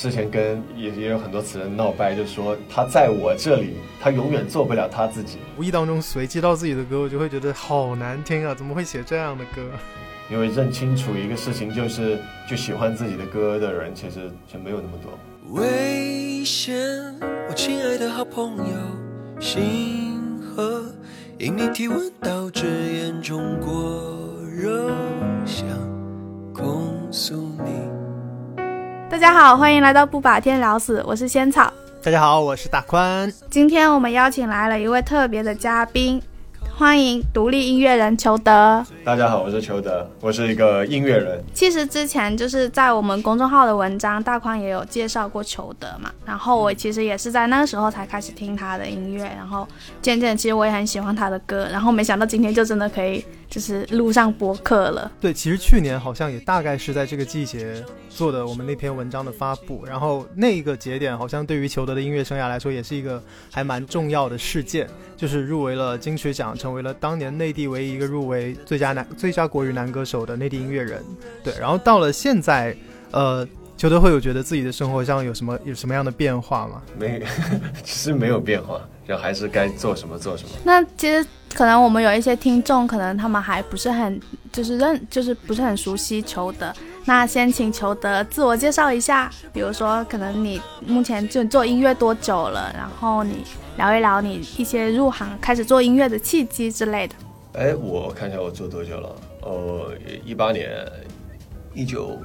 之前跟也也有很多词人闹掰，就说他在我这里，他永远做不了他自己。无意当中随机到自己的歌，我就会觉得好难听啊！怎么会写这样的歌？因为认清楚一个事情，就是就喜欢自己的歌的人，其实就没有那么多。危险，我亲爱的好朋友，星河因你体温导致眼中过热，想控诉你。大家好，欢迎来到不把天聊死，我是仙草。大家好，我是大宽。今天我们邀请来了一位特别的嘉宾，欢迎独立音乐人裘德。大家好，我是裘德，我是一个音乐人。其实之前就是在我们公众号的文章，大宽也有介绍过裘德嘛。然后我其实也是在那个时候才开始听他的音乐，然后渐渐其实我也很喜欢他的歌。然后没想到今天就真的可以就是录上播客了。对，其实去年好像也大概是在这个季节做的我们那篇文章的发布，然后那个节点好像对于裘德的音乐生涯来说也是一个还蛮重要的事件，就是入围了金曲奖，成为了当年内地唯一一个入围最佳男最佳国语男歌手的内地音乐人。对，然后到了现在，呃，裘德会有觉得自己的生活上有什么有什么样的变化吗？没，其实没有变化，就还是该做什么做什么。那其实可能我们有一些听众，可能他们还不是很就是认就是不是很熟悉裘德。那先请裘德自我介绍一下，比如说可能你目前就做音乐多久了，然后你聊一聊你一些入行开始做音乐的契机之类的。哎，我看一下我做多久了？呃，一八年，一九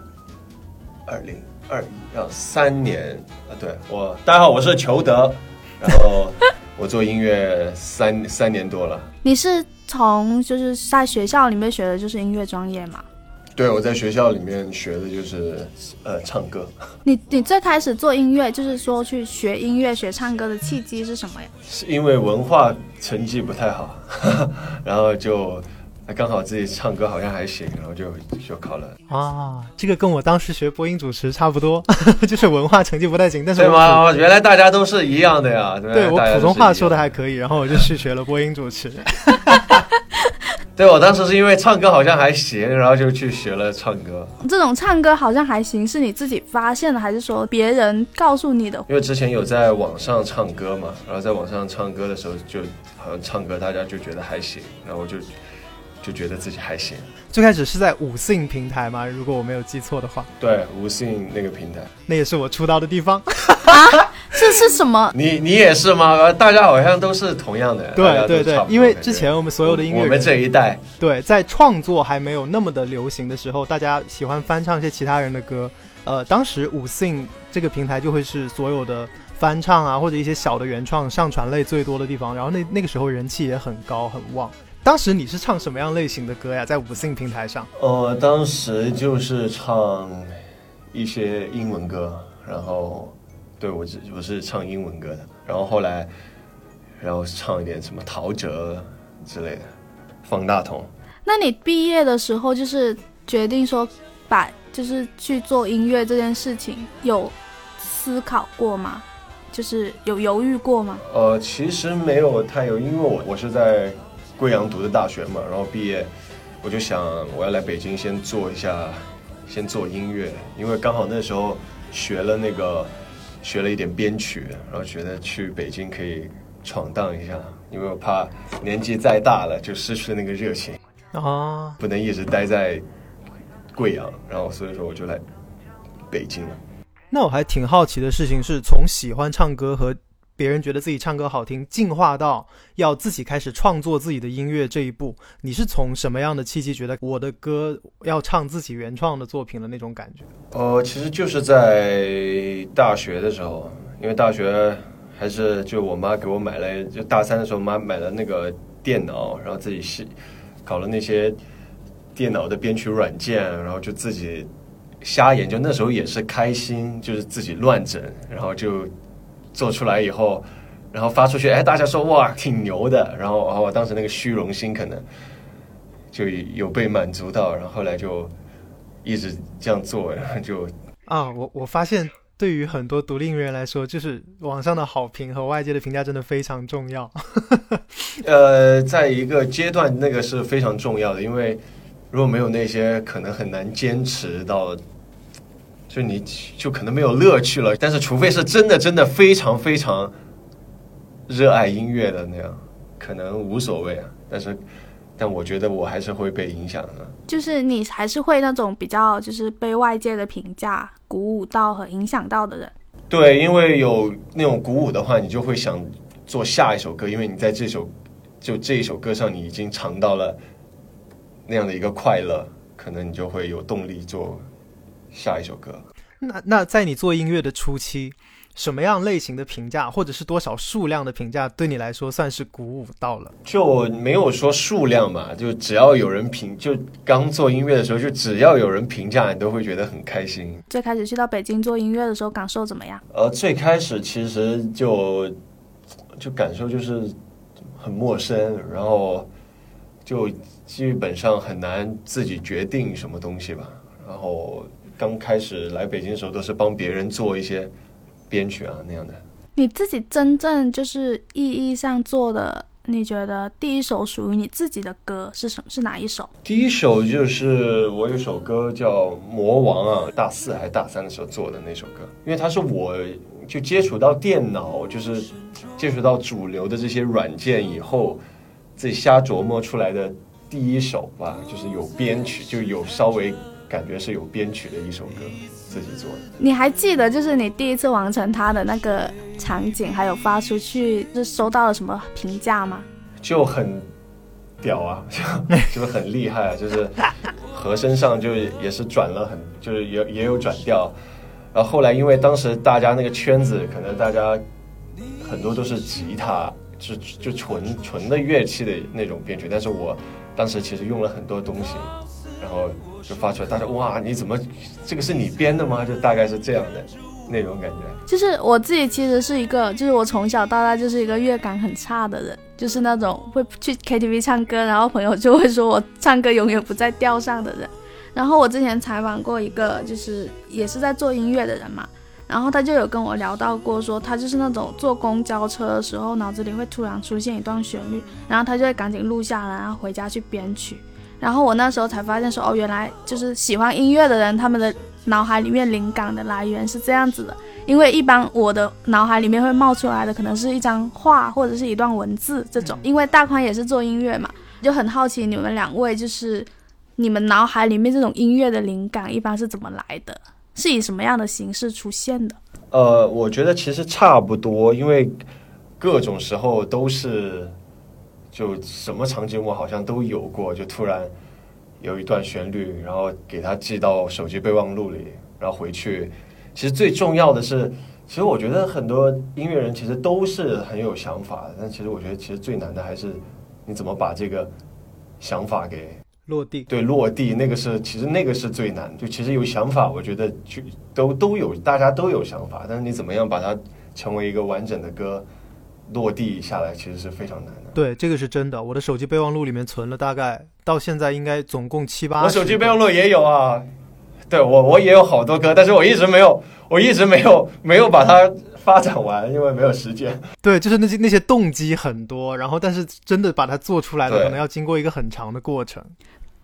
二零二一，要三年啊！对我，大家好，我是裘德，然后我做音乐三三年多了。你是从就是在学校里面学的就是音乐专业吗？对，我在学校里面学的就是呃唱歌。你你最开始做音乐，就是说去学音乐、学唱歌的契机是什么呀？是因为文化成绩不太好，然后就刚好自己唱歌好像还行，然后就就考了。啊，这个跟我当时学播音主持差不多，就是文化成绩不太行，但是对吗？原来大家都是一样的呀。对我普通话说的还可以，然后我就去学了播音主持。对，我当时是因为唱歌好像还行，然后就去学了唱歌。这种唱歌好像还行，是你自己发现的，还是说别人告诉你的？因为之前有在网上唱歌嘛，然后在网上唱歌的时候，就好像唱歌大家就觉得还行，然后我就就觉得自己还行。最开始是在五信平台吗？如果我没有记错的话。对，五信那个平台，那也是我出道的地方。啊，这是什么？你你也是吗？大家好像都是同样的。对对对，因为之前我们所有的音乐，我们这一代，对，在创作还没有那么的流行的时候，大家喜欢翻唱一些其他人的歌。呃，当时五信这个平台就会是所有的翻唱啊，或者一些小的原创上传类最多的地方。然后那那个时候人气也很高很旺。当时你是唱什么样类型的歌呀？在五信平台上？呃，当时就是唱一些英文歌，然后。对，我只我是唱英文歌的，然后后来，然后唱一点什么陶喆之类的，方大同。那你毕业的时候就是决定说把就是去做音乐这件事情，有思考过吗？就是有犹豫过吗？呃，其实没有太有，因为我我是在贵阳读的大学嘛，然后毕业我就想我要来北京先做一下，先做音乐，因为刚好那时候学了那个。学了一点编曲，然后觉得去北京可以闯荡一下，因为我怕年纪再大了就失去了那个热情啊，不能一直待在贵阳，然后所以说我就来北京了。那我还挺好奇的事情是从喜欢唱歌和。别人觉得自己唱歌好听，进化到要自己开始创作自己的音乐这一步，你是从什么样的契机觉得我的歌要唱自己原创的作品的那种感觉？呃，其实就是在大学的时候，因为大学还是就我妈给我买了，就大三的时候妈买了那个电脑，然后自己是搞了那些电脑的编曲软件，然后就自己瞎研究。那时候也是开心，就是自己乱整，然后就。做出来以后，然后发出去，哎，大家说哇，挺牛的。然后，然后我当时那个虚荣心可能就有被满足到，然后后来就一直这样做，然后就啊，我我发现对于很多独立音乐人来说，就是网上的好评和外界的评价真的非常重要。呃，在一个阶段，那个是非常重要的，因为如果没有那些，可能很难坚持到。就你就可能没有乐趣了。但是除非是真的真的非常非常热爱音乐的那样，可能无所谓啊。但是，但我觉得我还是会被影响的。就是你还是会那种比较就是被外界的评价鼓舞到和影响到的人。对，因为有那种鼓舞的话，你就会想做下一首歌，因为你在这首就这一首歌上，你已经尝到了那样的一个快乐，可能你就会有动力做下一首歌。那那在你做音乐的初期，什么样类型的评价，或者是多少数量的评价，对你来说算是鼓舞到了？就没有说数量嘛，就只要有人评，就刚做音乐的时候，就只要有人评价，你都会觉得很开心。最开始去到北京做音乐的时候，感受怎么样？呃，最开始其实就就感受就是很陌生，然后就基本上很难自己决定什么东西吧。然后刚开始来北京的时候，都是帮别人做一些编曲啊那样的。你自己真正就是意义上做的，你觉得第一首属于你自己的歌是什么？是哪一首？第一首就是我有首歌叫《魔王》啊，大四还是大三的时候做的那首歌，因为它是我就接触到电脑，就是接触到主流的这些软件以后，自己瞎琢磨出来的第一首吧，就是有编曲，就有稍微感觉是有编曲的一首歌，自己做的。你还记得就是你第一次完成它的那个场景，还有发出去，是收到了什么评价吗？就很屌啊，就就是很厉害啊，就是和声上就也是转了很，就是也也有转调。然后后来因为当时大家那个圈子，可能大家很多都是吉他，就就纯纯的乐器的那种编曲，但是我当时其实用了很多东西，然后就发出来，大家哇，你怎么这个是你编的吗？就大概是这样的那种感觉。就是我自己其实是一个，就是我从小到大就是一个乐感很差的人，就是那种会去 KTV 唱歌，然后朋友就会说我唱歌永远不在调上的人。然后我之前采访过一个，就是也是在做音乐的人嘛，然后他就有跟我聊到过，说他就是那种坐公交车的时候，脑子里会突然出现一段旋律，然后他就会赶紧录下来，然后回家去编曲。然后我那时候才发现说，哦，原来就是喜欢音乐的人，他们的脑海里面灵感的来源是这样子的。因为一般我的脑海里面会冒出来的，可能是一张画或者是一段文字这种。因为大宽也是做音乐嘛，就很好奇你们两位就是你们脑海里面这种音乐的灵感一般是怎么来的？是以什么样的形式出现的？呃，我觉得其实差不多，因为各种时候都是，就什么场景我好像都有过，就突然有一段旋律，然后给它记到手机备忘录里，然后回去。其实最重要的是，其实我觉得很多音乐人其实都是很有想法的，但其实我觉得其实最难的还是你怎么把这个想法给落地。对，落地那个是，其实那个是最难。就其实有想法，我觉得就都都有，大家都有想法，但是你怎么样把它成为一个完整的歌，落地下来，其实是非常难的。对，这个是真的。我的手机备忘录里面存了大概到现在应该总共七八。我手机备忘录也有啊，对我我也有好多歌，但是我一直没有，我一直没有没有把它发展完，因为没有时间。对，就是那些那些动机很多，然后但是真的把它做出来的，可能要经过一个很长的过程。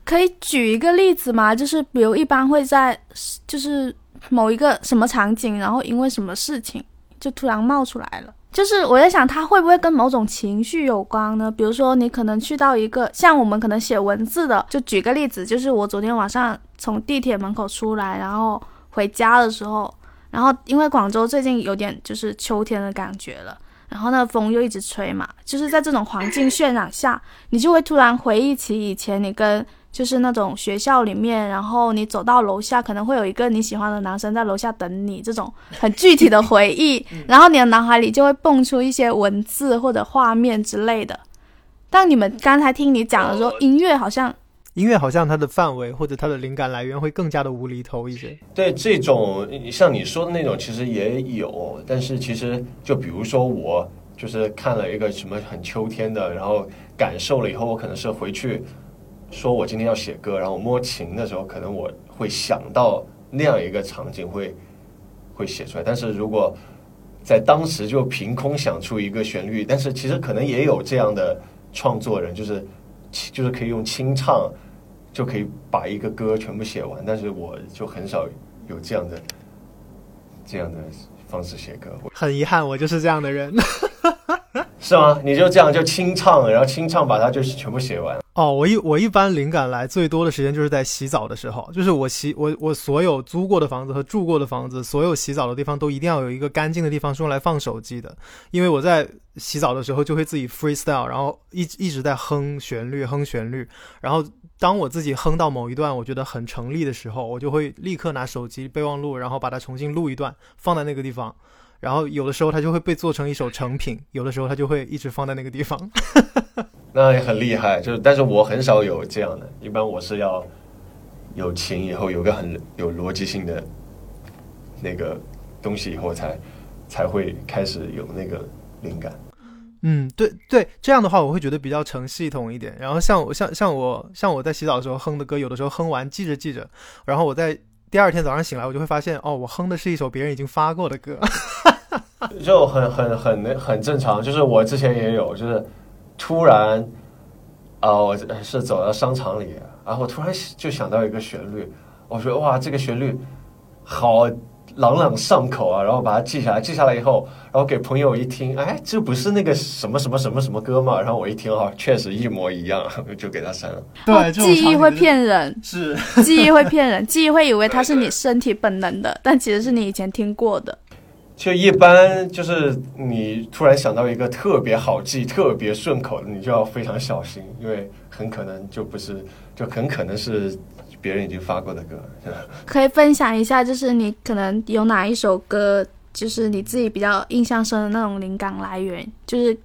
可以举一个例子吗？就是比如一般会在就是某一个什么场景，然后因为什么事情就突然冒出来了。就是我在想，它会不会跟某种情绪有关呢？比如说，你可能去到一个像我们可能写文字的，就举个例子，就是我昨天晚上从地铁门口出来，然后回家的时候，然后因为广州最近有点就是秋天的感觉了，然后那风又一直吹嘛，就是在这种环境渲染下，你就会突然回忆起以前你跟就是那种学校里面，然后你走到楼下，可能会有一个你喜欢的男生在楼下等你，这种很具体的回忆 然后你的脑海里就会蹦出一些文字或者画面之类的。但你们刚才听你讲的时候，音乐好像音乐好像它的范围或者它的灵感来源会更加的无厘头一些。对这种像你说的那种，其实也有，但是其实就比如说我就是看了一个什么很秋天的，然后感受了以后，我可能是回去说我今天要写歌，然后我摸琴的时候，可能我会想到那样一个场景会会写出来。但是如果在当时就凭空想出一个旋律，但是其实可能也有这样的创作人，就是就是可以用清唱就可以把一个歌全部写完，但是我就很少有这样的这样的方式写歌，很遗憾，我就是这样的人。是吗？你就这样就清唱，然后清唱把它就是全部写完。哦，我一我一般灵感来最多的时间就是在洗澡的时候，就是我洗我我所有租过的房子和住过的房子，所有洗澡的地方都一定要有一个干净的地方是用来放手机的，因为我在洗澡的时候就会自己 freestyle，然后一一直在哼旋律哼旋律，然后当我自己哼到某一段我觉得很成立的时候，我就会立刻拿手机备忘录，然后把它重新录一段放在那个地方。然后有的时候它就会被做成一首成品，有的时候它就会一直放在那个地方。那也很厉害，就是但是我很少有这样的，一般我是要有琴以后有个很有逻辑性的那个东西以后才才会开始有那个灵感。嗯，对对，这样的话我会觉得比较成系统一点。然后像我像像我像我在洗澡的时候哼的歌，有的时候哼完记着记着，然后我在第二天早上醒来，我就会发现哦，我哼的是一首别人已经发过的歌。就很很很很正常，就是我之前也有，就是突然啊，我是走到商场里，然后突然就想到一个旋律，我说哇，这个旋律好朗朗上口啊，然后把它记下来，记下来以后，然后给朋友一听，哎，这不是那个什么什么什么什么歌吗？然后我一听啊，确实一模一样，就给他删了。对，记忆会骗人，是记忆会骗人，记忆会以为它是你身体本能的，但其实是你以前听过的。就一般就是你突然想到一个特别好记、特别顺口的，你就要非常小心，因为很可能就不是，就很可能是别人已经发过的歌。可以分享一下，就是你可能有哪一首歌，就是你自己比较印象深的那种灵感来源，就是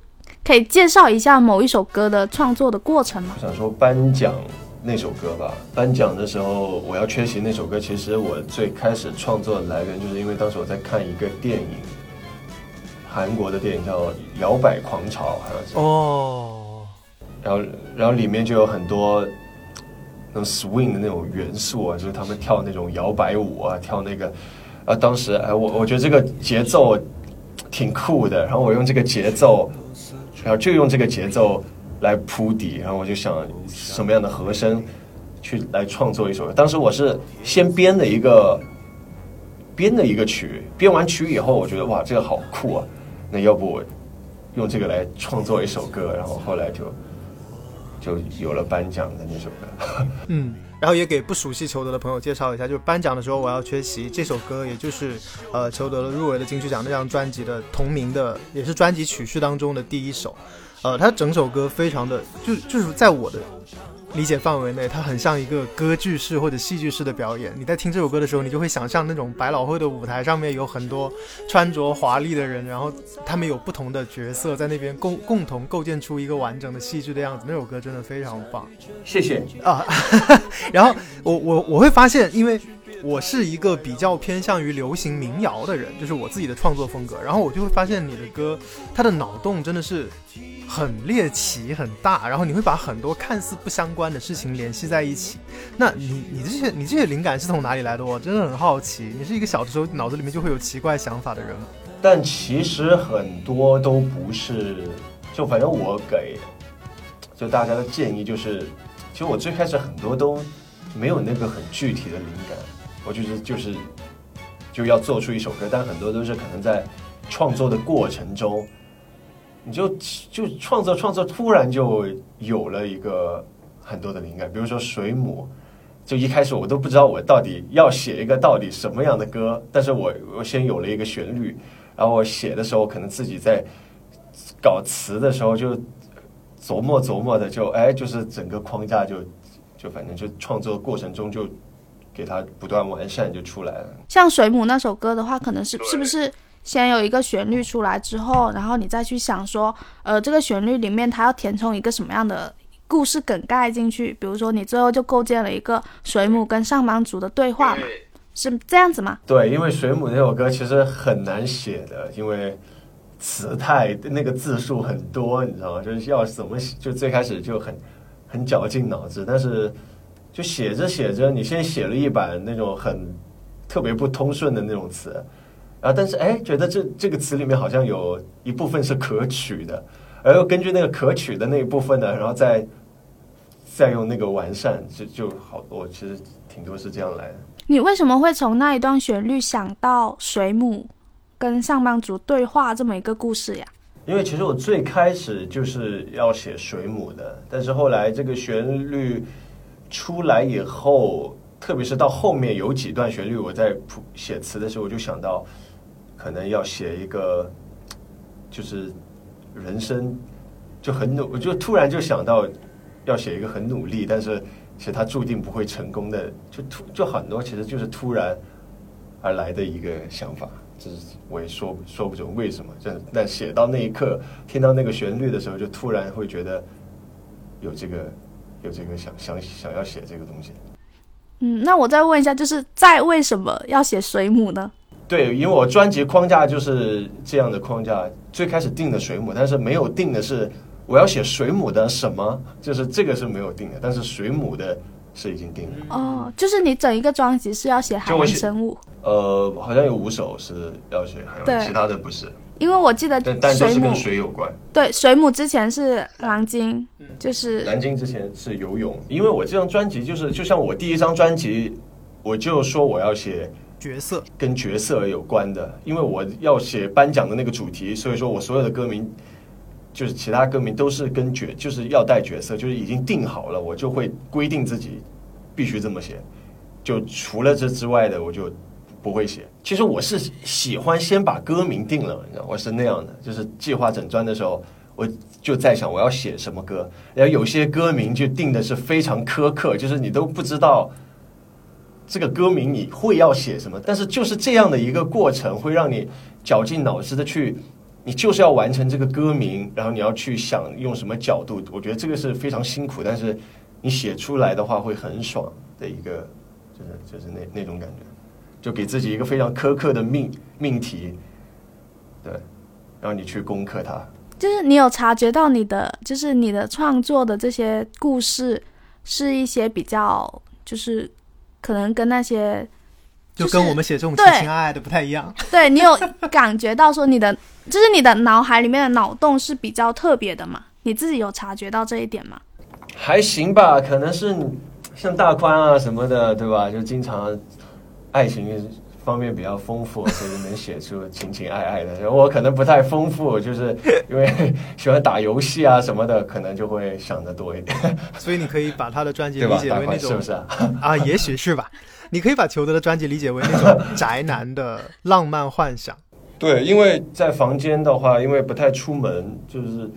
可以介绍一下某一首歌的创作的过程吗？我想说颁奖。那首歌吧，颁奖的时候我要缺席那首歌。其实我最开始创作的来源，就是因为当时我在看一个电影，韩国的电影叫《摇摆狂潮》，好像是哦。然后，然后里面就有很多那种 swing 的那种元素啊，就是他们跳那种摇摆舞啊，跳那个。啊，当时哎，我我觉得这个节奏挺酷的，然后我用这个节奏，然后就用这个节奏。来铺底，然后我就想什么样的和声去来创作一首歌。当时我是先编的一个编的一个曲，编完曲以后，我觉得哇，这个好酷啊！那要不我用这个来创作一首歌？然后后来就就有了颁奖的那首歌。嗯，然后也给不熟悉裘德的朋友介绍一下，就是颁奖的时候我要缺席这首歌，也就是呃裘德的入围的金曲奖那张专辑的同名的，也是专辑曲序当中的第一首。呃，他整首歌非常的，就就是在我的理解范围内，它很像一个歌剧式或者戏剧式的表演。你在听这首歌的时候，你就会想象那种百老汇的舞台上面有很多穿着华丽的人，然后他们有不同的角色在那边共共同构建出一个完整的戏剧的样子。那首歌真的非常棒，谢谢啊。然后我我我会发现，因为。我是一个比较偏向于流行民谣的人，就是我自己的创作风格。然后我就会发现你的歌，它的脑洞真的是很猎奇、很大。然后你会把很多看似不相关的事情联系在一起。那你你这些你这些灵感是从哪里来的？我真的很好奇。你是一个小的时候脑子里面就会有奇怪想法的人吗？但其实很多都不是。就反正我给就大家的建议就是，其实我最开始很多都没有那个很具体的灵感。我就是就是就要做出一首歌，但很多都是可能在创作的过程中，你就就创作创作，突然就有了一个很多的灵感。比如说水母，就一开始我都不知道我到底要写一个到底什么样的歌，但是我我先有了一个旋律，然后我写的时候可能自己在搞词的时候就琢磨琢磨的，就哎，就是整个框架就就反正就创作过程中就。给它不断完善就出来了。像水母那首歌的话，可能是是不是先有一个旋律出来之后，然后你再去想说，呃，这个旋律里面它要填充一个什么样的故事梗概进去？比如说你最后就构建了一个水母跟上班族的对话嘛，是这样子吗？对，因为水母那首歌其实很难写的，因为词太那个字数很多，你知道吗？就是要怎么就最开始就很很绞尽脑汁，但是。就写着写着，你先写了一版那种很特别不通顺的那种词，然后但是哎，觉得这这个词里面好像有一部分是可取的，而又根据那个可取的那一部分呢，然后再再用那个完善，就就好多，其实挺多是这样来的。你为什么会从那一段旋律想到水母跟上班族对话这么一个故事呀？因为其实我最开始就是要写水母的，但是后来这个旋律出来以后，特别是到后面有几段旋律，我在谱写词的时候，我就想到可能要写一个，就是人生就很努，我就突然就想到要写一个很努力，但是其实他注定不会成功的，就突就很多其实就是突然而来的一个想法。这是我也说说不准为什么，但但写到那一刻，听到那个旋律的时候，就突然会觉得有这个有这个想想想要写这个东西。嗯，那我再问一下，就是在为什么要写水母呢？对，因为我专辑框架就是这样的框架，最开始定的水母，但是没有定的是我要写水母的什么，就是这个是没有定的，但是水母的是已经定了。哦，就是你整一个专辑是要写海洋就写生物，呃，好像有五首是要写海洋，其他的不是，因为我记得但但都是跟水有关。对水母之前是蓝鲸，就是蓝鲸之前是游泳，因为我这张专辑就是就像我第一张专辑，我就说我要写角色，跟角色有关的，因为我要写颁奖的那个主题，所以说我所有的歌名，就是其他歌名都是跟角，就是要带角色，就是已经定好了，我就会规定自己必须这么写，就除了这之外的我就不会写。其实我是喜欢先把歌名定了，你知道，我是那样的，就是计划整专的时候。我就在想我要写什么歌，然后有些歌名就定的是非常苛刻，就是你都不知道这个歌名你会要写什么，但是就是这样的一个过程，会让你绞尽脑汁的去，你就是要完成这个歌名，然后你要去想用什么角度，我觉得这个是非常辛苦，但是你写出来的话会很爽的一个，就是就是那那种感觉，就给自己一个非常苛刻的命命题，对，然后你去攻克它。就是你有察觉到你的，就是你的创作的这些故事，是一些比较，就是可能跟那些，就是跟我们写这种情情爱爱的不太一样。对你有感觉到说你的，就是你的脑海里面的脑洞是比较特别的嘛？你自己有察觉到这一点吗？还行吧，可能是像大宽啊什么的，对吧？就经常爱情方面比较丰富，所以能写出情情爱爱的。我可能不太丰富，就是 因为 喜欢打游戏啊什么的，可能就会想的多一点，所以你可以把他的专辑？理解为那种是不是啊？啊，也许是吧。你可以把裘德的专辑理解为那种宅男的浪漫幻想。对，因为在房间的话，因为不太出门，就是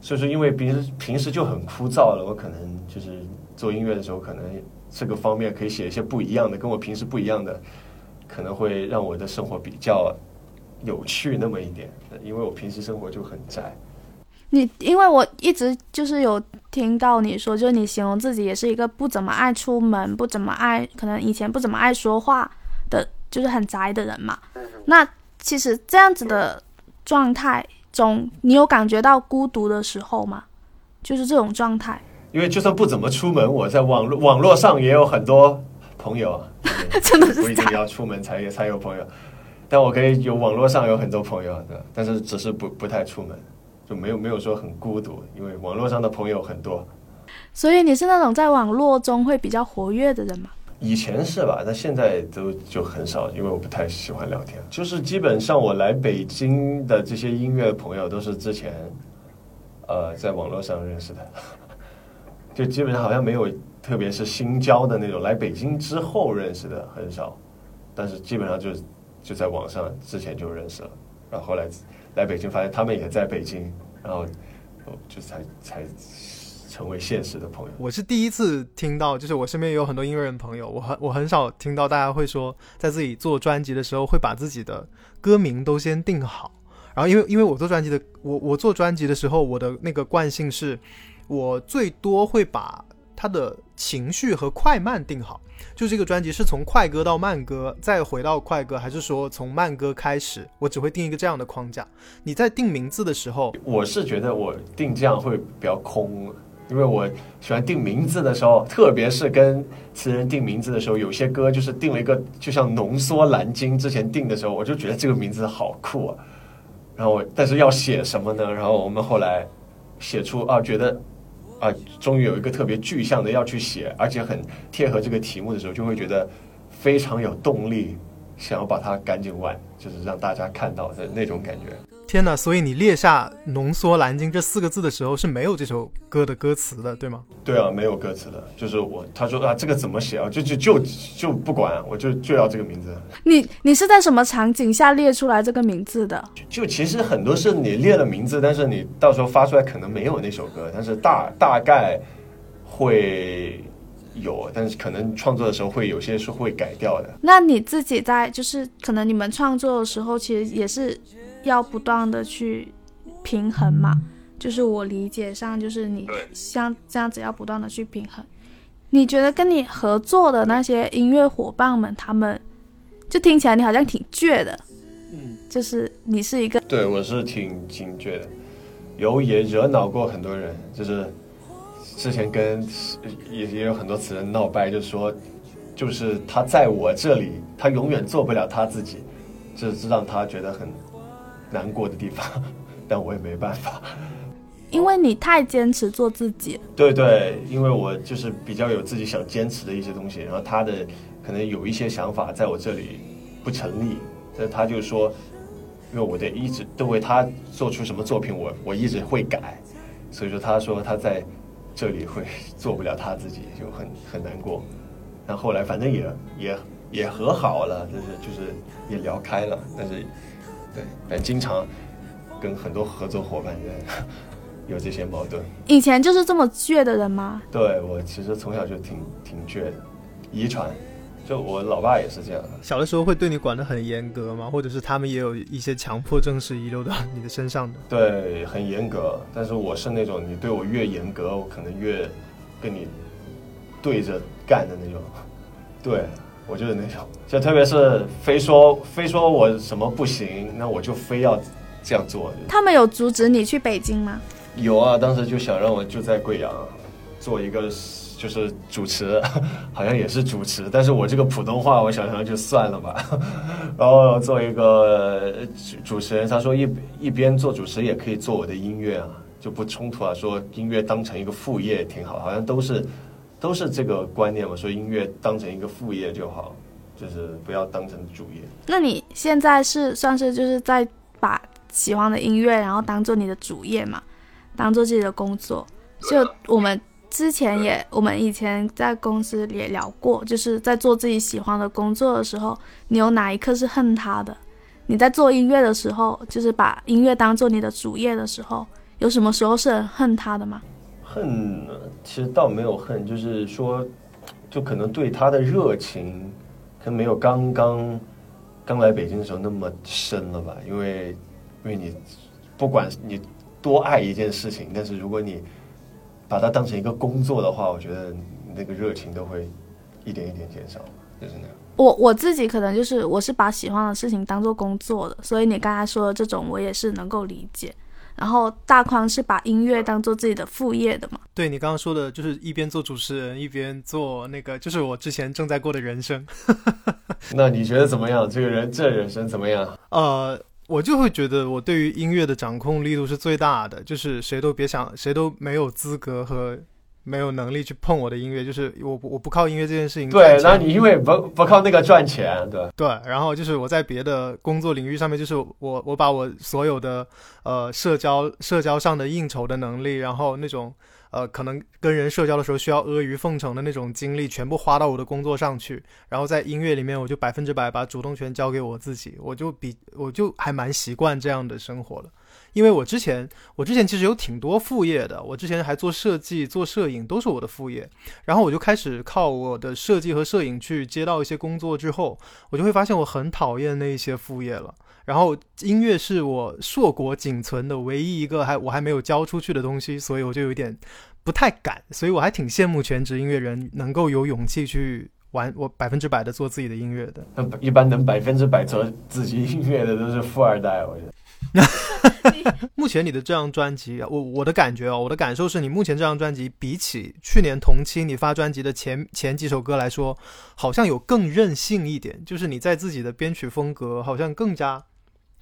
所以说，因为平时平时就很枯燥了，我可能就是做音乐的时候，可能这个方面可以写一些不一样的，跟我平时不一样的，可能会让我的生活比较有趣那么一点。因为我平时生活就很宅，你因为我一直就是有听到你说，就是你形容自己也是一个不怎么爱出门、不怎么爱，可能以前不怎么爱说话的，就是很宅的人嘛。那其实这样子的状态中，你有感觉到孤独的时候吗？就是这种状态，因为就算不怎么出门，我在网络网络上也有很多朋友啊，真的不一定。要出门才才有朋友，但我可以有网络上有很多朋友，对吧，但是只是不不太出门，就没有没有说很孤独，因为网络上的朋友很多。所以你是那种在网络中会比较活跃的人吗？以前是吧？但现在都就很少，因为我不太喜欢聊天。就是基本上我来北京的这些音乐朋友都是之前，呃，在网络上认识的，就基本上好像没有，特别是新交的那种来北京之后认识的很少，但是基本上就就在网上之前就认识了，然后后来来北京发现他们也在北京，然后就才才成为现实的朋友。我是第一次听到，就是我身边也有很多音乐人朋友，我很我很少听到大家会说，在自己做专辑的时候会把自己的歌名都先定好。然后因为因为我做专辑的，我我做专辑的时候，我的那个惯性是，我最多会把他的情绪和快慢定好。就这个专辑是从快歌到慢歌，再回到快歌，还是说从慢歌开始？我只会定一个这样的框架。你在定名字的时候，我是觉得我定这样会比较空，因为我喜欢定名字的时候，特别是跟词人定名字的时候，有些歌就是定了一个，就像浓缩蓝鲸之前定的时候，我就觉得这个名字好酷啊。然后，但是要写什么呢？然后我们后来写出啊，觉得啊，终于有一个特别具象的要去写，而且很贴合这个题目的时候，就会觉得非常有动力，想要把它赶紧完，就是让大家看到的那种感觉。天哪！所以你列下“浓缩蓝鲸”这四个字的时候是没有这首歌的歌词的，对吗？对啊，没有歌词的，就是我他说啊，这个怎么写啊？就就就就不管，我就就要这个名字。你你是在什么场景下列出来这个名字的？就其实很多是你列了名字，但是你到时候发出来可能没有那首歌，但是大大概会有，但是可能创作的时候会有些是会改掉的。那你自己在就是可能你们创作的时候，其实也是。要不断的去平衡嘛，就是我理解上，就是你像这样子要不断的去平衡。你觉得跟你合作的那些音乐伙伴们，他们就听起来你好像挺倔的，嗯，就是你是一个，对我是挺挺倔的，有也惹恼过很多人，就是之前跟也也有很多词人闹掰，就说就是他在我这里，他永远做不了他自己，这是让他觉得很。难过的地方，但我也没办法，因为你太坚持做自己。对对，因为我就是比较有自己想坚持的一些东西，然后他的可能有一些想法在我这里不成立，所以他就说，因为我得一直都为他做出什么作品，我我一直会改，所以说他说他在这里会做不了他自己，就很很难过。但后来反正也也也和好了，就是就是也聊开了，但是。对，但经常跟很多合作伙伴 有这些矛盾。以前就是这么倔的人吗？对我其实从小就挺挺倔的，遗传。就我老爸也是这样的。小的时候会对你管得很严格吗？或者是他们也有一些强迫症是遗留到你的身上的？对，很严格。但是我是那种你对我越严格，我可能越跟你对着干的那种。对。我就是那种，就特别是非说非说我什么不行，那我就非要这样做。他们有阻止你去北京吗？有啊，当时就想让我就在贵阳做一个就是主持，好像也是主持，但是我这个普通话，我想想就算了吧。然后做一个主持人，他说一一边做主持也可以做我的音乐啊，就不冲突啊。说音乐当成一个副业挺好，好像都是。都是这个观念嘛，说音乐当成一个副业就好，就是不要当成主业。那你现在是算是就是在把喜欢的音乐，然后当做你的主业嘛，当做自己的工作。就我们之前也，我们以前在公司也聊过，就是在做自己喜欢的工作的时候，你有哪一刻是恨他的？你在做音乐的时候，就是把音乐当做你的主业的时候，有什么时候是很恨他的吗？恨，其实倒没有恨，就是说，就可能对他的热情，可能没有刚刚刚来北京的时候那么深了吧。因为，因为你不管你多爱一件事情，但是如果你把它当成一个工作的话，我觉得那个热情都会一点一点减少，就是那样。我我自己可能就是我是把喜欢的事情当做工作的，所以你刚才说的这种，我也是能够理解。然后大框是把音乐当做自己的副业的嘛？对你刚刚说的，就是一边做主持人，一边做那个，就是我之前正在过的人生。那你觉得怎么样？这个人这人生怎么样？呃，我就会觉得我对于音乐的掌控力度是最大的，就是谁都别想，谁都没有资格和。没有能力去碰我的音乐，就是我我不靠音乐这件事情。对，然后你因为不不靠那个赚钱，对对，然后就是我在别的工作领域上面，就是我我把我所有的呃社交社交上的应酬的能力，然后那种。呃，可能跟人社交的时候需要阿谀奉承的那种精力，全部花到我的工作上去。然后在音乐里面，我就百分之百把主动权交给我自己。我就比我就还蛮习惯这样的生活了，因为我之前我之前其实有挺多副业的，我之前还做设计、做摄影，都是我的副业。然后我就开始靠我的设计和摄影去接到一些工作之后，我就会发现我很讨厌那一些副业了。然后音乐是我硕果仅存的唯一一个还我还没有交出去的东西，所以我就有点不太敢，所以我还挺羡慕全职音乐人能够有勇气去玩我百分之百的做自己的音乐的。一般能百分之百做自己音乐的都是富二代，我觉得。目前你的这张专辑，我我的感觉哦，我的感受是你目前这张专辑比起去年同期你发专辑的前前几首歌来说，好像有更任性一点，就是你在自己的编曲风格好像更加。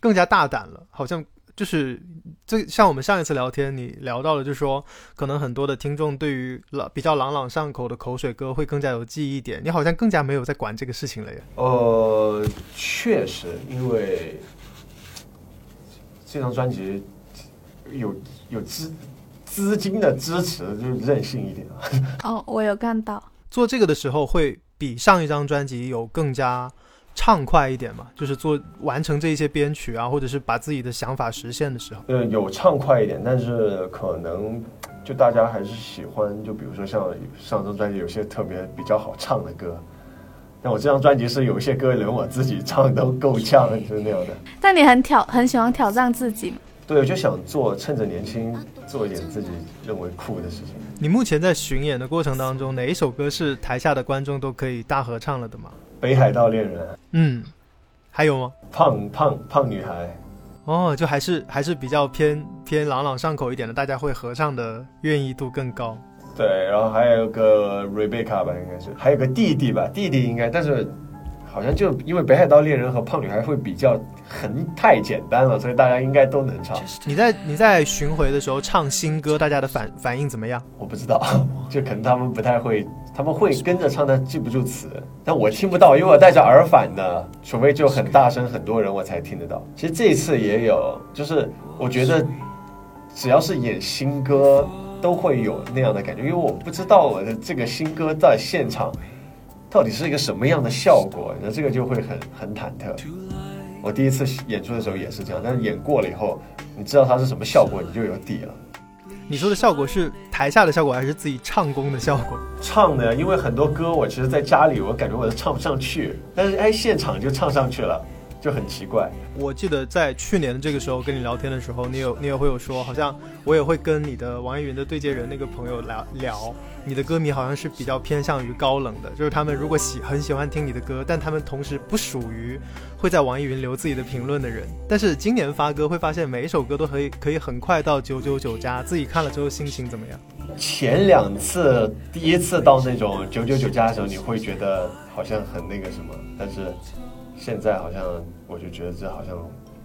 更加大胆了，好像就是这像我们上一次聊天，你聊到了，就是说可能很多的听众对于朗比较朗朗上口的口水歌会更加有记忆点，你好像更加没有在管这个事情了耶。呃，确实，因为这张专辑有有资资金的支持，就是任性一点啊。哦，我有看到。做这个的时候会比上一张专辑有更加畅快一点嘛？就是做完成这一些编曲啊，或者是把自己的想法实现的时候。呃，有畅快一点，但是可能就大家还是喜欢，就比如说像上张专辑有些特别比较好唱的歌，但我这张专辑是有一些歌连我自己唱都够呛，就 是那样的。但你很挑，很喜欢挑战自己嘛？对，我就想做，趁着年轻做一点自己认为酷的事情。你目前在巡演的过程当中，哪一首歌是台下的观众都可以大合唱了的吗？北海道恋人，嗯，还有吗？胖胖胖女孩，哦，就还是还是比较偏偏朗朗上口一点的，大家会合唱的愿意度更高。对，然后还有个 Rebecca 吧，应该是，还有个弟弟吧，弟弟应该，但是好像就因为北海道恋人和胖女孩会比较很太简单了，所以大家应该都能唱。你在你在巡回的时候唱新歌，大家的反反应怎么样？我不知道，就可能他们不太会，他们会跟着唱，但记不住词。但我听不到，因为我戴着耳返的，除非就很大声，很多人我才听得到。其实这一次也有，就是我觉得只要是演新歌，都会有那样的感觉，因为我不知道我的这个新歌在现场到底是一个什么样的效果，那这个就会很很忐忑。我第一次演出的时候也是这样，但是演过了以后，你知道它是什么效果，你就有底了。你说的效果是台下的效果，还是自己唱功的效果？唱的，因为很多歌我其实在家里我感觉我都唱不上去，但是哎现场就唱上去了，就很奇怪。我记得在去年的这个时候跟你聊天的时候，你有你也会有说，好像我也会跟你的网易云的对接人那个朋友聊聊，你的歌迷好像是比较偏向于高冷的，就是他们如果喜很喜欢听你的歌，但他们同时不属于会在网易云留自己的评论的人。但是今年发歌会发现每一首歌都可以可以很快到九九九加，自己看了之后心情怎么样？前两次，第一次到那种九九九加的时候，你会觉得好像很那个什么，但是现在好像我就觉得这好像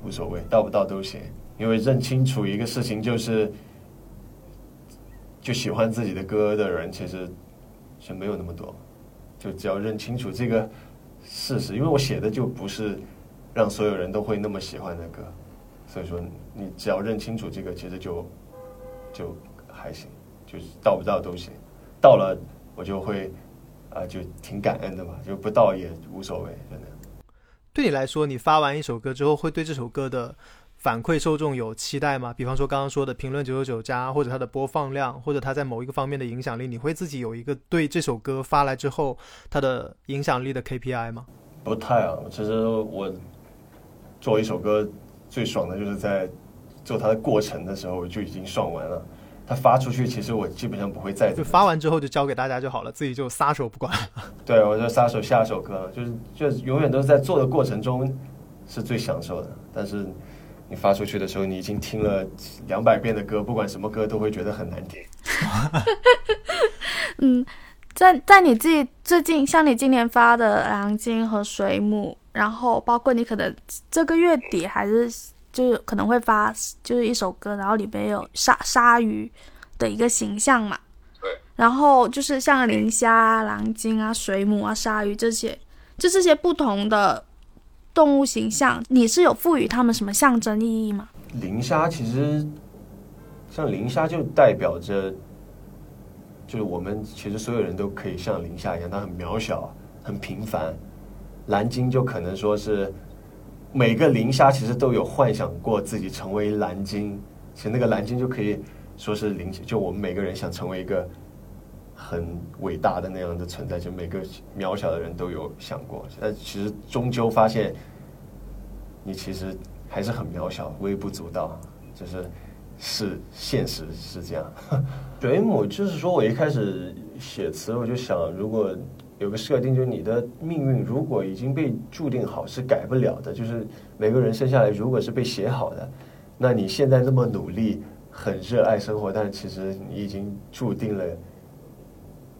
无所谓，到不到都行，因为认清楚一个事情就是，就喜欢自己的歌的人其实是没有那么多，就只要认清楚这个事实，因为我写的就不是让所有人都会那么喜欢的歌，所以说你只要认清楚这个，其实就就还行。就是到不到都行，到了我就会啊、就挺感恩的嘛，就不到也无所谓，真的。对你来说，你发完一首歌之后，会对这首歌的反馈受众有期待吗？比方说刚刚说的评论九九九加，或者它的播放量，或者它在某一个方面的影响力，你会自己有一个对这首歌发来之后它的影响力的 KPI 吗？不太啊，其实我做一首歌最爽的就是在做它的过程的时候就已经爽完了。它发出去，其实我基本上不会再就发完之后就交给大家就好了，自己就撒手不管。对，我就撒手下首歌，就是就永远都是在做的过程中是最享受的。但是你发出去的时候，你已经听了两百遍的歌，不管什么歌都会觉得很难听。嗯，在在你自己最近，像你今年发的《狼鲸》和《水母》，然后包括你可能这个月底还是就是可能会发就是一首歌，然后里边有鲨鲨鱼的一个形象嘛。对。然后就是像磷虾啊、蓝鲸啊、水母啊、鲨鱼这些，就这些不同的动物形象，你是有赋予它们什么象征意义吗？磷虾其实像磷虾就代表着，就是我们其实所有人都可以像磷虾一样，它很渺小、很平凡。蓝鲸就可能说是每个磷虾其实都有幻想过自己成为蓝鲸，其实那个蓝鲸就可以说是磷，就我们每个人想成为一个很伟大的那样的存在，就每个渺小的人都有想过，但其实终究发现你其实还是很渺小、微不足道，就是是现实是这样。水母就是说我一开始写词，我就想，如果有个设定，就是你的命运如果已经被注定好，是改不了的。就是每个人生下来，如果是被写好的，那你现在那么努力，很热爱生活，但其实你已经注定了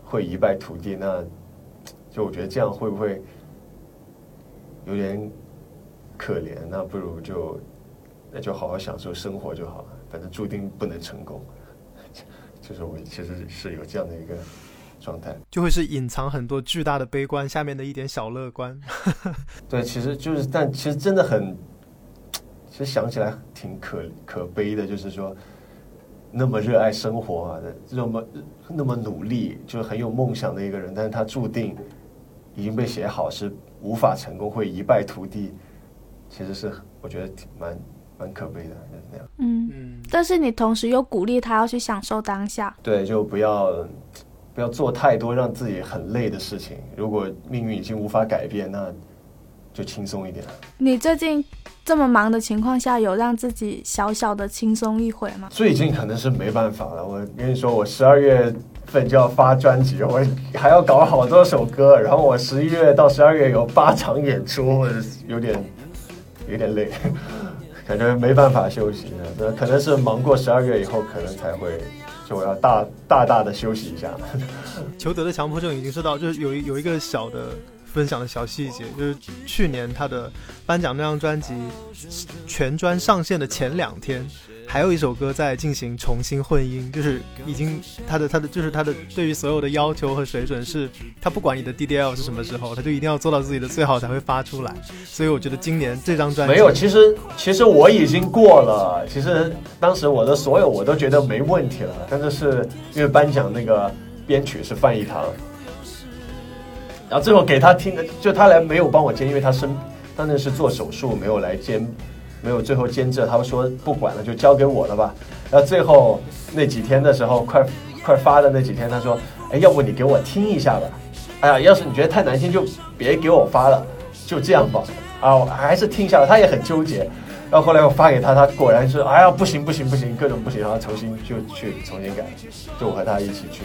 会一败涂地。那就我觉得这样会不会有点可怜？那不如就那就好好享受生活就好了，反正注定不能成功。就是我其实是有这样的一个状态。就会是隐藏很多巨大的悲观下面的一点小乐观。对，其实就是，但其实真的很，其实想起来挺可可悲的，就是说，那么热爱生活啊，那么那么努力，就是很有梦想的一个人，但是他注定已经被写好是无法成功，会一败涂地。其实是我觉得挺蛮蛮可悲的，就是那样。嗯，嗯，但是你同时又鼓励他要去享受当下。对，就不要不要做太多让自己很累的事情。如果命运已经无法改变，那就轻松一点。你最近这么忙的情况下，有让自己小小的轻松一回吗？最近可能是没办法了。我跟你说，我十二月份就要发专辑，我还要搞好多首歌，然后我十一月到十二月有八场演出，我有点有点累，感觉没办法休息。那可能是忙过十二月以后，可能才会就我要大大大的休息一下。裘德的强迫症已经受到，就是有一有一个小的分享的小细节，就是去年他的颁奖那张专辑全专上线的前两天，还有一首歌在进行重新混音，就是已经他的他的就是他的对于所有的要求和水准是，他不管你的 DDL 是什么时候，他就一定要做到自己的最好才会发出来。所以我觉得今年这张专辑没有，其实其实我已经过了。其实当时我的所有我都觉得没问题了，但是是因为颁奖那个编曲是范逸堂，然后最后给他听的，就他来没有帮我监，因为他生当时是做手术，没有来监，没有最后监制，他说不管了，就交给我了吧。然后最后那几天的时候，快快发的那几天，他说，哎，要不你给我听一下吧。哎呀，要是你觉得太难听，就别给我发了，就这样吧。啊，我还是听下来，他也很纠结。然后后来我发给他，他果然是，哎呀，不行不行不行，各种不行，然后重新就去重新改，就我和他一起去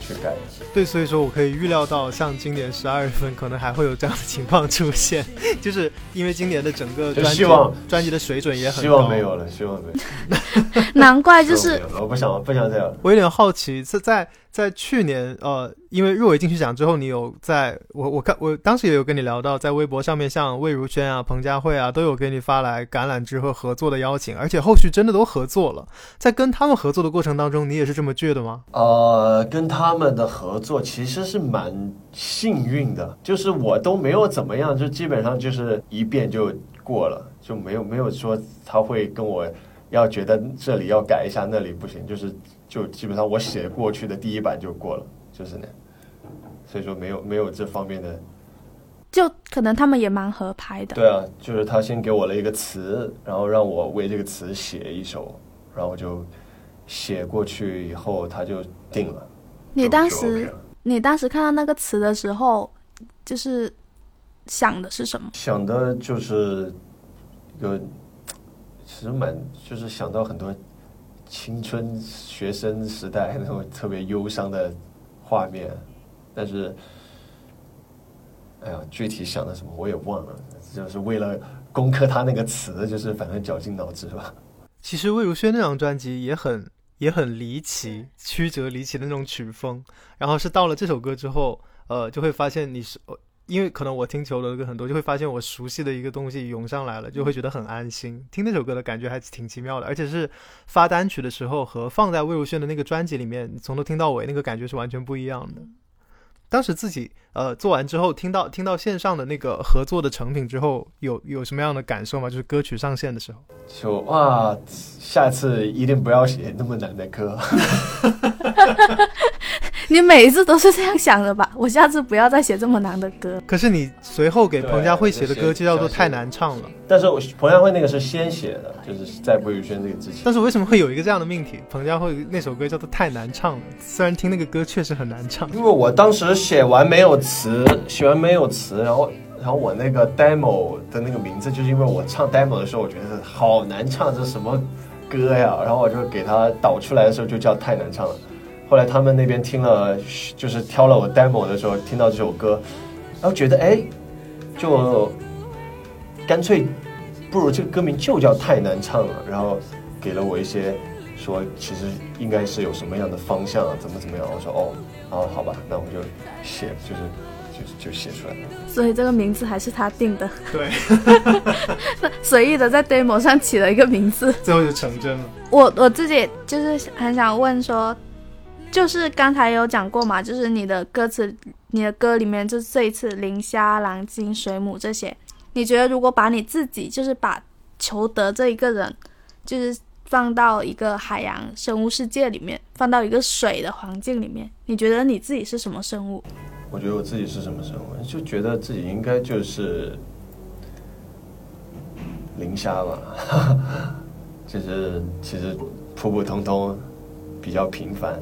去改。对，所以说我可以预料到，像今年十二月份可能还会有这样的情况出现，就是因为今年的整个专辑希望专辑的水准也很高。希望没有了，希望没有。难怪就是希望没有了我不想不想这样。我有点好奇，是在在去年呃，因为入围金曲奖之后，你有在我我看我当时也有跟你聊到，在微博上面像魏如萱啊、彭佳慧啊，都有给你发来橄榄枝和合作的邀请，而且后续真的都合作了。在跟他们合作的过程当中，你也是这么倔的吗？呃，跟他们的合作其实是蛮幸运的，就是我都没有怎么样，就基本上就是一遍就过了，就没有没有说他会跟我要觉得这里要改一下，那里不行，就是就基本上我写过去的第一版就过了，就是那样，所以说没有没有这方面的。就可能他们也蛮合拍的。对啊，就是他先给我了一个词，然后让我为这个词写一首，然后我就写过去以后他就定了。你当时 OK 你当时看到那个词的时候，就是想的是什么？想的就是有，其实蛮就是想到很多青春学生时代那种特别忧伤的画面，但是，哎呀，具体想的什么我也忘了，就是为了攻克他那个词，就是反正绞尽脑汁吧。其实魏如萱那张专辑也很也很离奇、曲折离奇的那种曲风，然后是到了这首歌之后，呃，就会发现你是，因为可能我听球的歌很多，就会发现我熟悉的一个东西涌上来了，就会觉得很安心。听那首歌的感觉还挺奇妙的，而且是发单曲的时候和放在魏如萱的那个专辑里面，你从头听到尾那个感觉是完全不一样的。当时自己呃做完之后，听到听到线上的那个合作的成品之后，有有什么样的感受吗？就是歌曲上线的时候。就啊，下次一定不要写那么难的歌。你每一次都是这样想的吧？我下次不要再写这么难的歌。可是你随后给彭佳慧写的歌就叫做《太难唱了》，但是我彭佳慧那个是先写的，就是在魏如萱这个之前。但是为什么会有一个这样的命题？彭佳慧那首歌叫做《太难唱了》，虽然听那个歌确实很难唱，因为我当时写完没有词，写完没有词，然后然后我那个 demo 的那个名字，就是因为我唱 demo 的时候，我觉得好难唱，这什么歌呀？然后我就给它导出来的时候就叫太难唱了。后来他们那边听了，就是挑了我 demo 的时候，听到这首歌，然后觉得哎，就干脆不如这个歌名就叫太难唱了，然后给了我一些说其实应该是有什么样的方向啊，怎么怎么样。我说哦，哦好吧，那我就写就是就就写出来了。所以这个名字还是他定的，对，随意的在 demo 上起了一个名字。最后就成真了。我我自己就是很想问说，就是刚才有讲过嘛，就是你的歌词，你的歌里面就是这一次磷虾、蓝鲸、水母这些，你觉得如果把你自己就是把裘德这一个人，就是放到一个海洋生物世界里面，放到一个水的环境里面，你觉得你自己是什么生物？我觉得我自己是什么生物，就觉得自己应该就是磷虾吧，就是其实普普通通，比较平凡，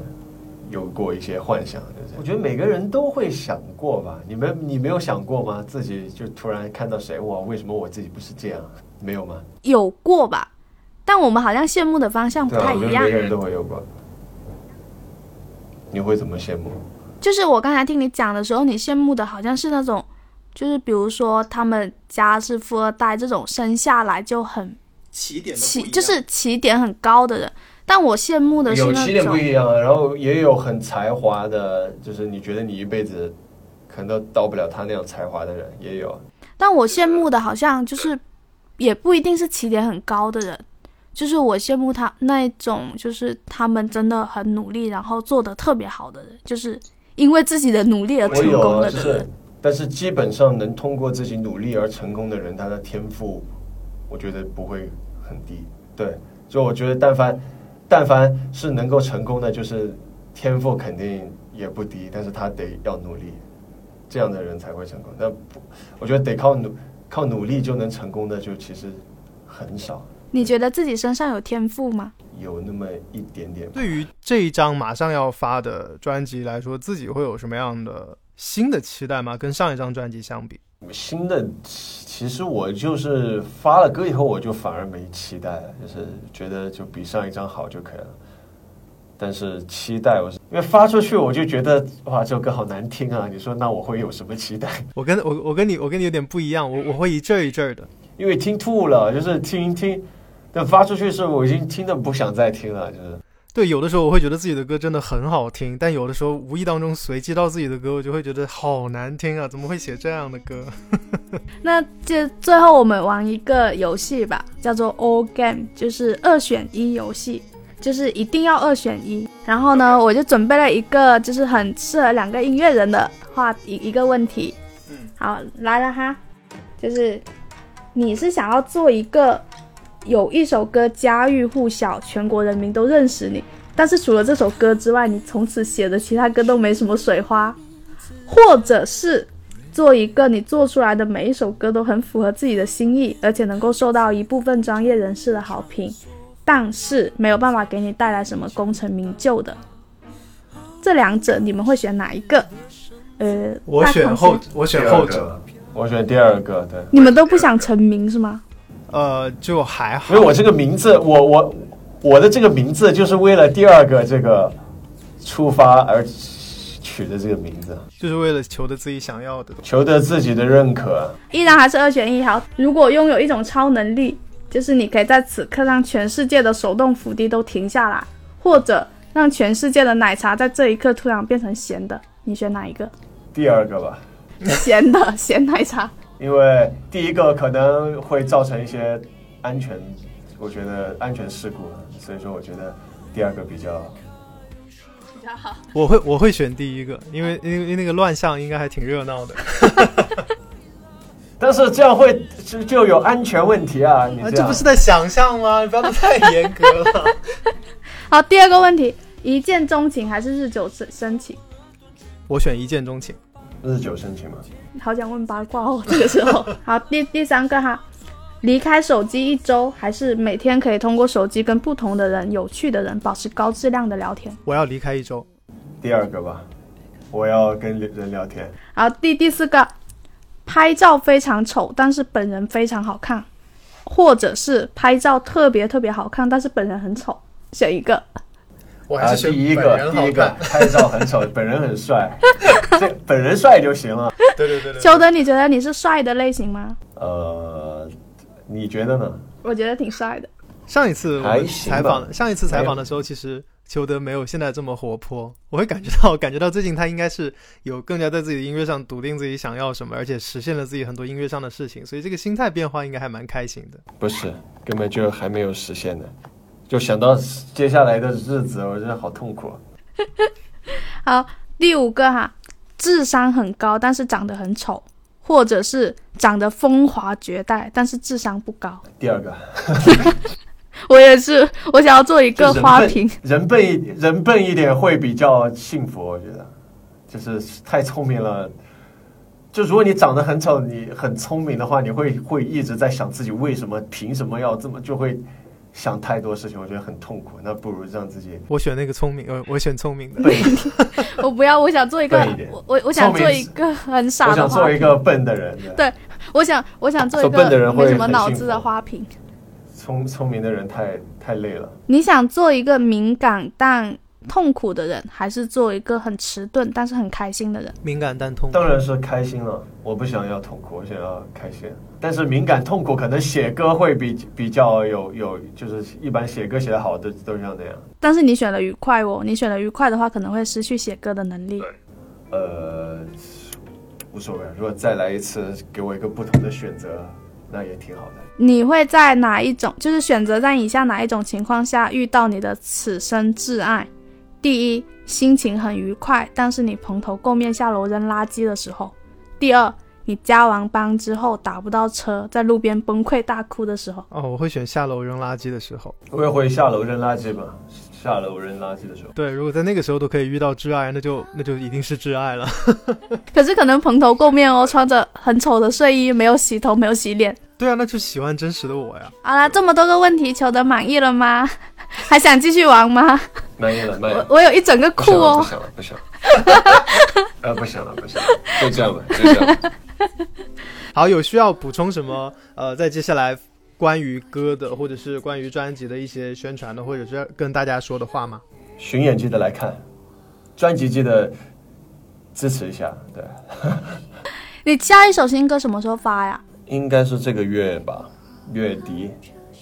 有过一些幻想，就是我觉得每个人都会想过吧。你们你没有想过吗？自己就突然看到谁哇，为什么我自己不是这样？没有吗？有过吧？但我们好像羡慕的方向不太一样我觉得每。个人都会有过。你会怎么羡慕？就是我刚才听你讲的时候，你羡慕的好像是那种，就是比如说他们家是富二代这种生下来就很起点起，就是起点很高的人。但我羡慕的是那有起点不，一样啊，然后也有很才华的，就是你觉得你一辈子可能都到不了他那样才华的人，也有。但我羡慕的好像就是也不一定是起点很高的人，就是我羡慕他那一种，就是他们真的很努力，然后做的特别好的人，就是因为自己的努力而我成有啊，就是功了的人。，但是基本上能通过自己努力而成功的人，他的天赋，我觉得不会很低。对，就我觉得但凡但凡是能够成功的，就是天赋肯定也不低，但是他得要努力，这样的人才会成功。那不，我觉得得靠努靠努力就能成功的，就其实很少，你觉得自己身上有天赋吗？有那么一点点。对于这一张马上要发的专辑来说，自己会有什么样的新的期待吗？跟上一张专辑相比，新的，其实我就是发了歌以后，我就反而没期待了，就是觉得就比上一张好就可以了。但是期待我是因为发出去，我就觉得哇，这首歌好难听啊！你说那我会有什么期待？我跟我我跟你我跟你有点不一样，我我会一阵儿一阵儿的。因为听吐了，就是听一听，但发出去的时候我已经听的不想再听了，就是对，有的时候我会觉得自己的歌真的很好听，但有的时候无意当中随机到自己的歌，我就会觉得好难听啊！怎么会写这样的歌？那就最后我们玩一个游戏吧，叫做 All Game，就是二选一游戏，就是一定要二选一。然后呢，我就准备了一个就是很适合两个音乐人的话一一个问题。嗯，好，来了哈，就是你是想要做一个有一首歌家喻户晓，全国人民都认识你，但是除了这首歌之外，你从此写的其他歌都没什么水花，或者是做一个你做出来的每一首歌都很符合自己的心意，而且能够受到一部分专业人士的好评，但是没有办法给你带来什么功成名就的。这两者你们会选哪一个？呃，我选后，我选后者。我选第二个，对，你们都不想成名是吗？呃，就还好因为。我这个名字，我我我的这个名字就是为了第二个这个出发而取的这个名字，就是为了求得自己想要的。求得自己的认可。依然还是二选一。好，如果拥有一种超能力，就是你可以在此刻让全世界的手动扶梯都停下来，或者让全世界的奶茶在这一刻突然变成咸的，你选哪一个？第二个吧，咸的咸奶茶。因为第一个可能会造成一些安全，我觉得安全事故，所以说我觉得第二个比较比较好我会我会选第一个，因为因为那个乱象应该还挺热闹的。但是这样会就就有安全问题啊！你啊，这不是在想象吗？你不要太严格了。好，第二个问题，一见钟情还是日久生生情？我选一见钟情。日久生情嘛？好想问八卦哦，这个时候。好，第第三个哈，离开手机一周，还是每天可以通过手机跟不同的人、有趣的人保持高质量的聊天？我要离开一周。第二个吧，我要跟人聊天。好，第第四个，拍照非常丑，但是本人非常好看，或者是拍照特别特别好看，但是本人很丑，选一个。啊，我还是选第一个第一个。拍照很丑，本人很帅，这本人帅就行了。对对对对。邱德，你觉得你是帅的类型吗？呃，你觉得呢？我觉得挺帅的。上一次采访，上一次采访的时候，其实裘德没有现在这么活泼，我会感觉到，感觉到最近他应该是有更加在自己的音乐上笃定自己想要什么，而且实现了自己很多音乐上的事情，所以这个心态变化应该还蛮开心的。不是，根本就还没有实现呢。就想到接下来的日子，我觉得好痛苦。好，第五个哈，智商很高，但是长得很丑，或者是长得风华绝代，但是智商不高。第二个，我也是，我想要做一个花瓶。人笨一人笨一点会比较幸福，我觉得，就是太聪明了。就如果你长得很丑，你很聪明的话，你会会一直在想自己为什么凭什么要这么，就会想太多事情，我觉得很痛苦。那不如让自己我选那个聪明，呃，我选聪明的。笨。我不要，我想做一个笨一点，我我我想做一个很傻我的花瓶。想做一个笨的人，对我想我想做一做笨的人没什么脑子的花瓶。聪聪明的人太太累了。你想做一个敏感但痛苦的人，还是做一个很迟钝但是很开心的人？敏感但痛苦。当然是开心了，我不想要痛苦，我想要开心。但是敏感痛苦可能写歌会比比较有有，就是一般写歌写得好的都像那样。但是你选了愉快哦，你选了愉快的话，可能会失去写歌的能力。呃，无所谓，如果再来一次，给我一个不同的选择，那也挺好的。你会在哪一种，就是选择在以下哪一种情况下遇到你的此生挚爱？第一，心情很愉快，但是你蓬头垢面下楼扔垃圾的时候；第二，你加完班之后打不到车，在路边崩溃大哭的时候。哦，我会选下楼扔垃圾的时候。我也会下楼扔垃圾吧，下楼扔垃圾的时候。对，如果在那个时候都可以遇到挚爱，那就那就一定是挚爱了。可是可能蓬头垢面哦，穿着很丑的睡衣，没有洗头，没有洗脸。对啊，那就喜欢真实的我呀。好啦，这么多个问题，求得满意了吗？还想继续玩吗？满意了，满意了。我我有一整个库哦。不想了，不想 了，不想了。呃，不想了，不想了，就这样吧，就这样吧。好，有需要补充什么？呃，在接下来关于歌的，或者是关于专辑的一些宣传的，或者是跟大家说的话吗？巡演记得来看，专辑记得支持一下。对，你下一首新歌什么时候发呀？应该是这个月吧，月底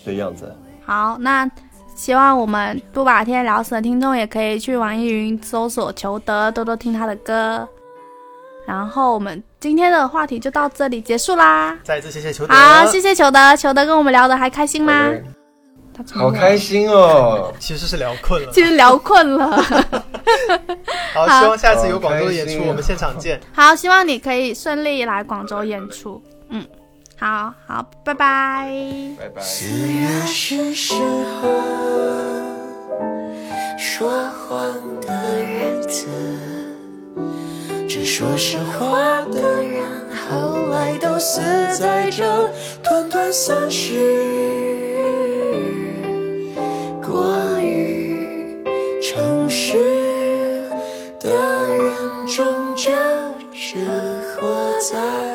的样子。好，那希望我们不把天聊死的听众也可以去网易云搜索裘德，多多听他的歌。然后我们今天的话题就到这里结束啦。再一次谢谢裘德。好，谢谢裘德，裘德跟我们聊的还开心吗好开心哦！其实是聊困了。其实聊困了。好，希望下次有广州的演出，我们现场见。好，希望你可以顺利来广州演出。嗯，好好，拜拜拜拜。四月是时候说谎的日子，这说实话的人后来都死在这短短三世。过于诚实的人终究生活在。